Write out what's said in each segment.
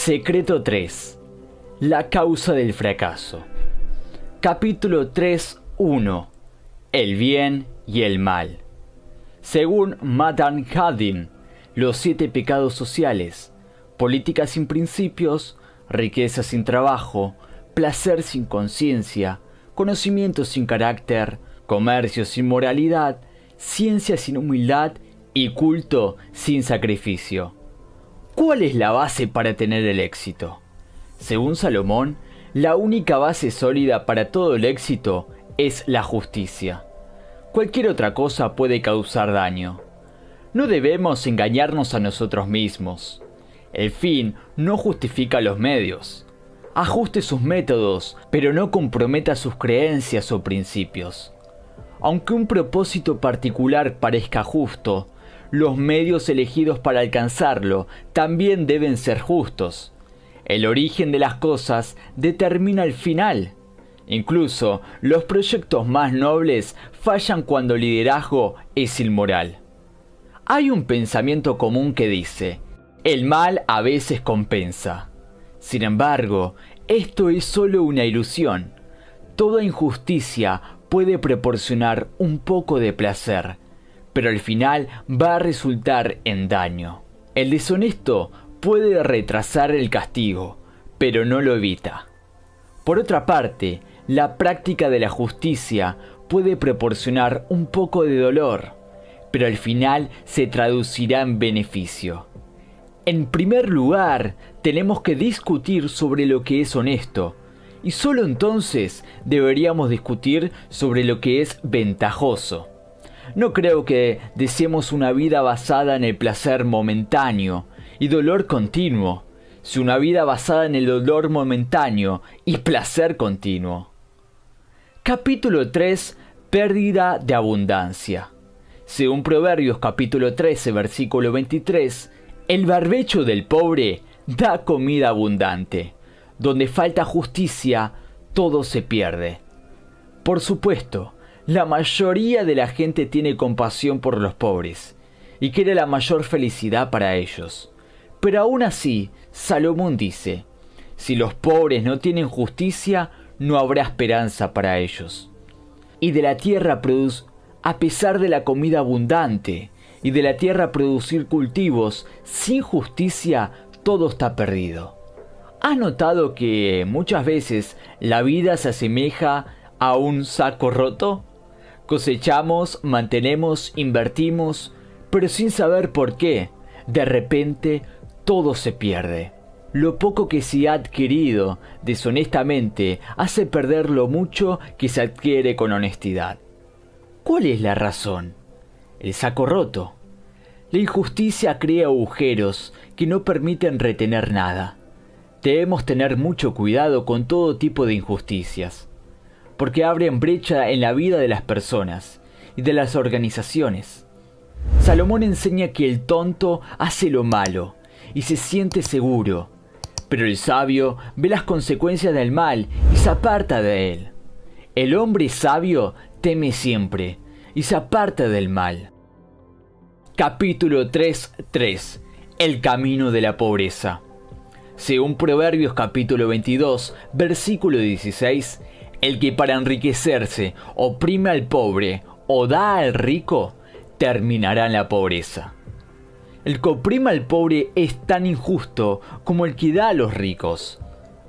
Secreto 3. La causa del fracaso. Capítulo 3.1. El bien y el mal. Según Matan Haddin, los siete pecados sociales, política sin principios, riqueza sin trabajo, placer sin conciencia, conocimiento sin carácter, comercio sin moralidad, ciencia sin humildad y culto sin sacrificio. ¿Cuál es la base para tener el éxito? Según Salomón, la única base sólida para todo el éxito es la justicia. Cualquier otra cosa puede causar daño. No debemos engañarnos a nosotros mismos. El fin no justifica los medios. Ajuste sus métodos, pero no comprometa sus creencias o principios. Aunque un propósito particular parezca justo, los medios elegidos para alcanzarlo también deben ser justos. El origen de las cosas determina el final. Incluso los proyectos más nobles fallan cuando el liderazgo es inmoral. Hay un pensamiento común que dice, el mal a veces compensa. Sin embargo, esto es solo una ilusión. Toda injusticia puede proporcionar un poco de placer, pero al final va a resultar en daño. El deshonesto puede retrasar el castigo, pero no lo evita. Por otra parte, la práctica de la justicia puede proporcionar un poco de dolor, pero al final se traducirá en beneficio. En primer lugar, tenemos que discutir sobre lo que es honesto, y solo entonces deberíamos discutir sobre lo que es ventajoso. No creo que deseemos una vida basada en el placer momentáneo y dolor continuo, si una vida basada en el dolor momentáneo y placer continuo. Capítulo 3. Pérdida de abundancia. Según Proverbios capítulo 13 versículo 23, el barbecho del pobre da comida abundante. Donde falta justicia, todo se pierde. Por supuesto, la mayoría de la gente tiene compasión por los pobres y quiere la mayor felicidad para ellos. Pero aún así, Salomón dice, si los pobres no tienen justicia, no habrá esperanza para ellos. Y de la tierra produce, a pesar de la comida abundante, y de la tierra producir cultivos sin justicia, todo está perdido. ¿Has notado que muchas veces la vida se asemeja a un saco roto? Cosechamos, mantenemos, invertimos, pero sin saber por qué, de repente todo se pierde. Lo poco que se ha adquirido deshonestamente hace perder lo mucho que se adquiere con honestidad. ¿Cuál es la razón? El saco roto. La injusticia crea agujeros que no permiten retener nada. Debemos tener mucho cuidado con todo tipo de injusticias porque abren brecha en la vida de las personas y de las organizaciones. Salomón enseña que el tonto hace lo malo y se siente seguro, pero el sabio ve las consecuencias del mal y se aparta de él. El hombre sabio teme siempre y se aparta del mal. Capítulo 3.3 El camino de la pobreza. Según Proverbios capítulo 22, versículo 16, el que para enriquecerse oprime al pobre o da al rico, terminará en la pobreza. El que oprime al pobre es tan injusto como el que da a los ricos.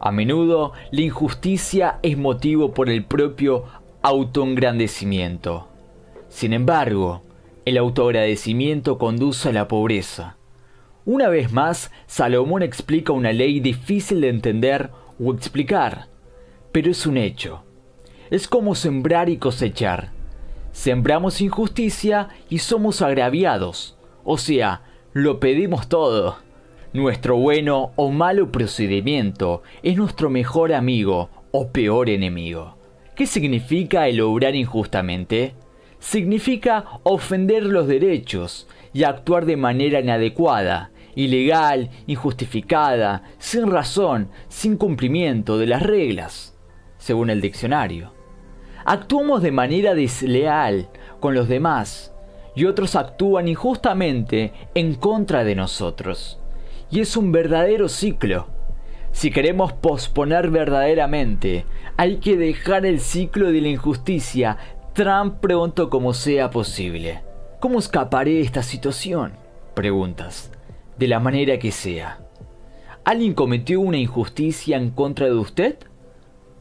A menudo la injusticia es motivo por el propio autoengrandecimiento. Sin embargo, el autoagradecimiento conduce a la pobreza. Una vez más, Salomón explica una ley difícil de entender o explicar pero es un hecho. Es como sembrar y cosechar. Sembramos injusticia y somos agraviados. O sea, lo pedimos todo. Nuestro bueno o malo procedimiento es nuestro mejor amigo o peor enemigo. ¿Qué significa el obrar injustamente? Significa ofender los derechos y actuar de manera inadecuada, ilegal, injustificada, sin razón, sin cumplimiento de las reglas según el diccionario. Actuamos de manera desleal con los demás y otros actúan injustamente en contra de nosotros. Y es un verdadero ciclo. Si queremos posponer verdaderamente, hay que dejar el ciclo de la injusticia tan pronto como sea posible. ¿Cómo escaparé de esta situación? Preguntas. De la manera que sea. ¿Alguien cometió una injusticia en contra de usted?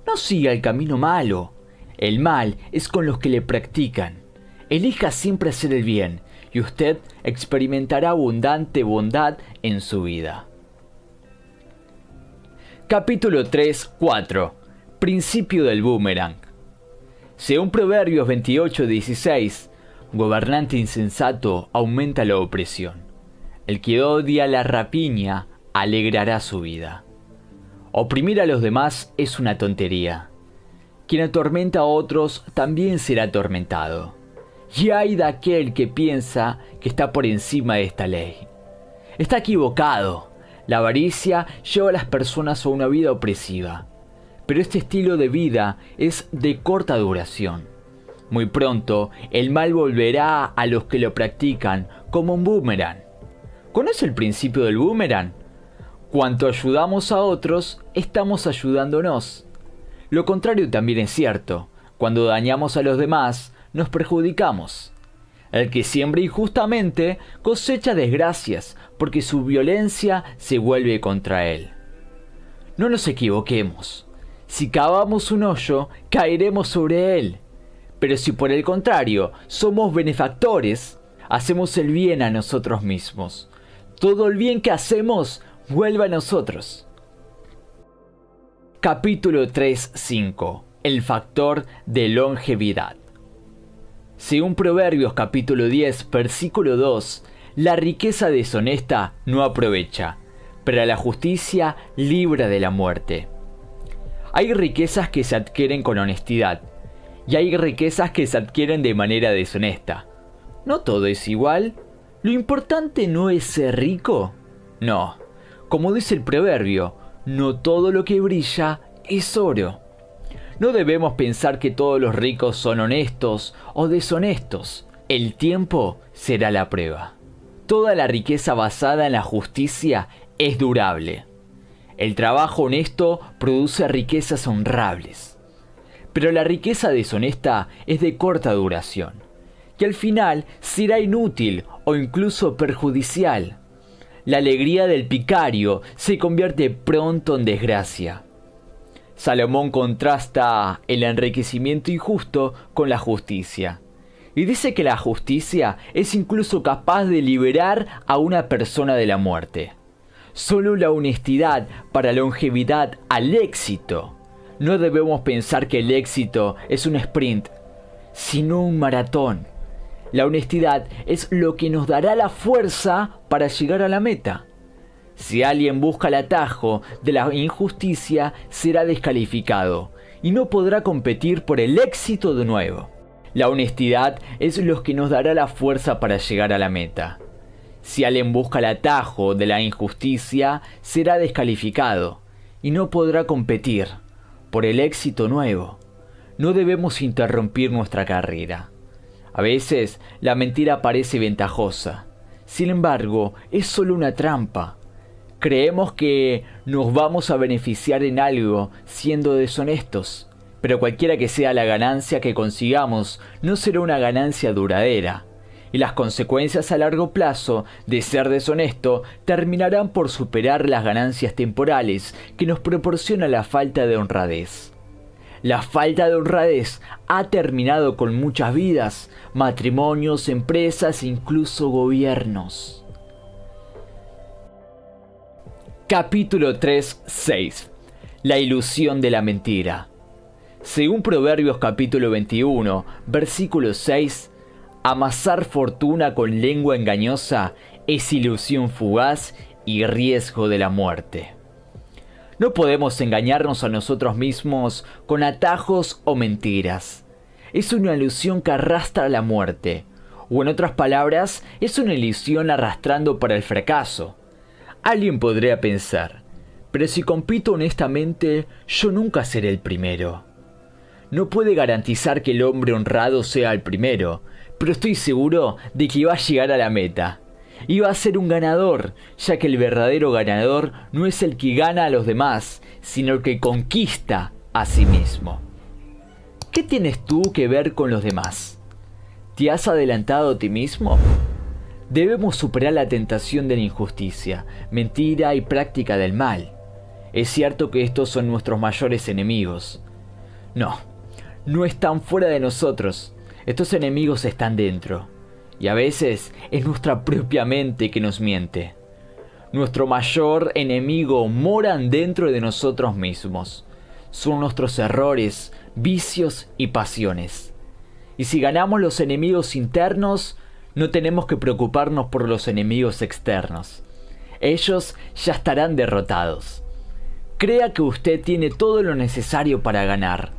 No siga el camino malo. El mal es con los que le practican. Elija siempre hacer el bien y usted experimentará abundante bondad en su vida. Capítulo 3.4 Principio del boomerang. Según Proverbios 28.16, gobernante insensato aumenta la opresión. El que odia la rapiña alegrará su vida. Oprimir a los demás es una tontería. Quien atormenta a otros también será atormentado. Y hay de aquel que piensa que está por encima de esta ley. Está equivocado. La avaricia lleva a las personas a una vida opresiva. Pero este estilo de vida es de corta duración. Muy pronto, el mal volverá a los que lo practican como un boomerang. ¿Conoce el principio del boomerang? Cuanto ayudamos a otros, estamos ayudándonos. Lo contrario también es cierto. Cuando dañamos a los demás, nos perjudicamos. El que siembra injustamente cosecha desgracias, porque su violencia se vuelve contra él. No nos equivoquemos. Si cavamos un hoyo, caeremos sobre él. Pero si por el contrario somos benefactores, hacemos el bien a nosotros mismos. Todo el bien que hacemos vuelve a nosotros. Capítulo 3.5 El factor de longevidad. Según Proverbios capítulo 10, versículo 2, la riqueza deshonesta no aprovecha, pero la justicia libra de la muerte. Hay riquezas que se adquieren con honestidad, y hay riquezas que se adquieren de manera deshonesta. No todo es igual. Lo importante no es ser rico. No, como dice el proverbio, no todo lo que brilla es oro. No debemos pensar que todos los ricos son honestos o deshonestos. El tiempo será la prueba. Toda la riqueza basada en la justicia es durable. El trabajo honesto produce riquezas honrables. Pero la riqueza deshonesta es de corta duración, que al final será inútil o incluso perjudicial la alegría del picario se convierte pronto en desgracia. Salomón contrasta el enriquecimiento injusto con la justicia. Y dice que la justicia es incluso capaz de liberar a una persona de la muerte. Solo la honestidad para longevidad al éxito. No debemos pensar que el éxito es un sprint, sino un maratón la honestidad es lo que nos dará la fuerza para llegar a la meta. Si alguien busca el atajo de la injusticia, será descalificado y no podrá competir por el éxito de nuevo. La honestidad es lo que nos dará la fuerza para llegar a la meta. Si alguien busca el atajo de la injusticia, será descalificado y no podrá competir por el éxito nuevo. No debemos interrumpir nuestra carrera. A veces la mentira parece ventajosa. Sin embargo, es solo una trampa. Creemos que nos vamos a beneficiar en algo siendo deshonestos, pero cualquiera que sea la ganancia que consigamos, no será una ganancia duradera. Y las consecuencias a largo plazo de ser deshonesto terminarán por superar las ganancias temporales que nos proporciona la falta de honradez. La falta de honradez ha terminado con muchas vidas, matrimonios, empresas e incluso gobiernos. Capítulo 3.6 La ilusión de la mentira. Según Proverbios capítulo 21, versículo 6, amasar fortuna con lengua engañosa es ilusión fugaz y riesgo de la muerte. No podemos engañarnos a nosotros mismos con atajos o mentiras. Es una ilusión que arrastra a la muerte, o en otras palabras, es una ilusión arrastrando para el fracaso. Alguien podría pensar, pero si compito honestamente, yo nunca seré el primero. No puede garantizar que el hombre honrado sea el primero, pero estoy seguro de que va a llegar a la meta. Va a ser un ganador, ya que el verdadero ganador no es el que gana a los demás, sino el que conquista a sí mismo. ¿Qué tienes tú que ver con los demás? ¿Te has adelantado a ti mismo? Debemos superar la tentación de la injusticia, mentira y práctica del mal. Es cierto que estos son nuestros mayores enemigos. No, no están fuera de nosotros. Estos enemigos están dentro. Y a veces es nuestra propia mente que nos miente. Nuestro mayor enemigo moran dentro de nosotros mismos. Son nuestros errores, vicios y pasiones. Y si ganamos los enemigos internos, no tenemos que preocuparnos por los enemigos externos. Ellos ya estarán derrotados. Crea que usted tiene todo lo necesario para ganar.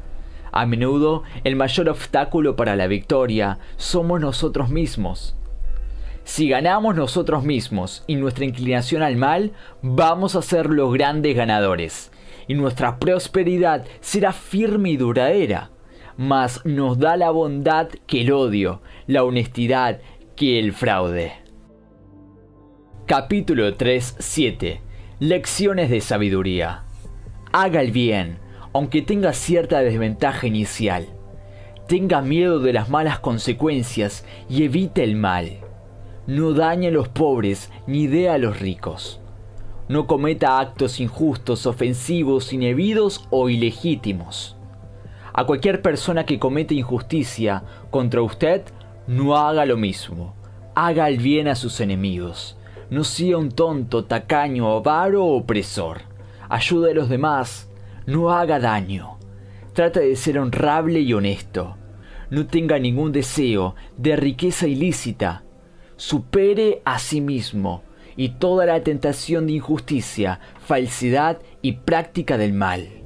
A menudo el mayor obstáculo para la victoria somos nosotros mismos. Si ganamos nosotros mismos y nuestra inclinación al mal, vamos a ser los grandes ganadores, y nuestra prosperidad será firme y duradera. Mas nos da la bondad que el odio, la honestidad que el fraude. Capítulo 3.7 Lecciones de sabiduría. Haga el bien, aunque tenga cierta desventaja inicial. Tenga miedo de las malas consecuencias y evite el mal. No dañe a los pobres ni dé a los ricos. No cometa actos injustos, ofensivos, indebidos o ilegítimos. A cualquier persona que cometa injusticia contra usted, no haga lo mismo. Haga el bien a sus enemigos. No sea un tonto, tacaño, avaro o opresor. Ayude a los demás. No haga daño. Trata de ser honrable y honesto. No tenga ningún deseo de riqueza ilícita supere a sí mismo y toda la tentación de injusticia, falsedad y práctica del mal.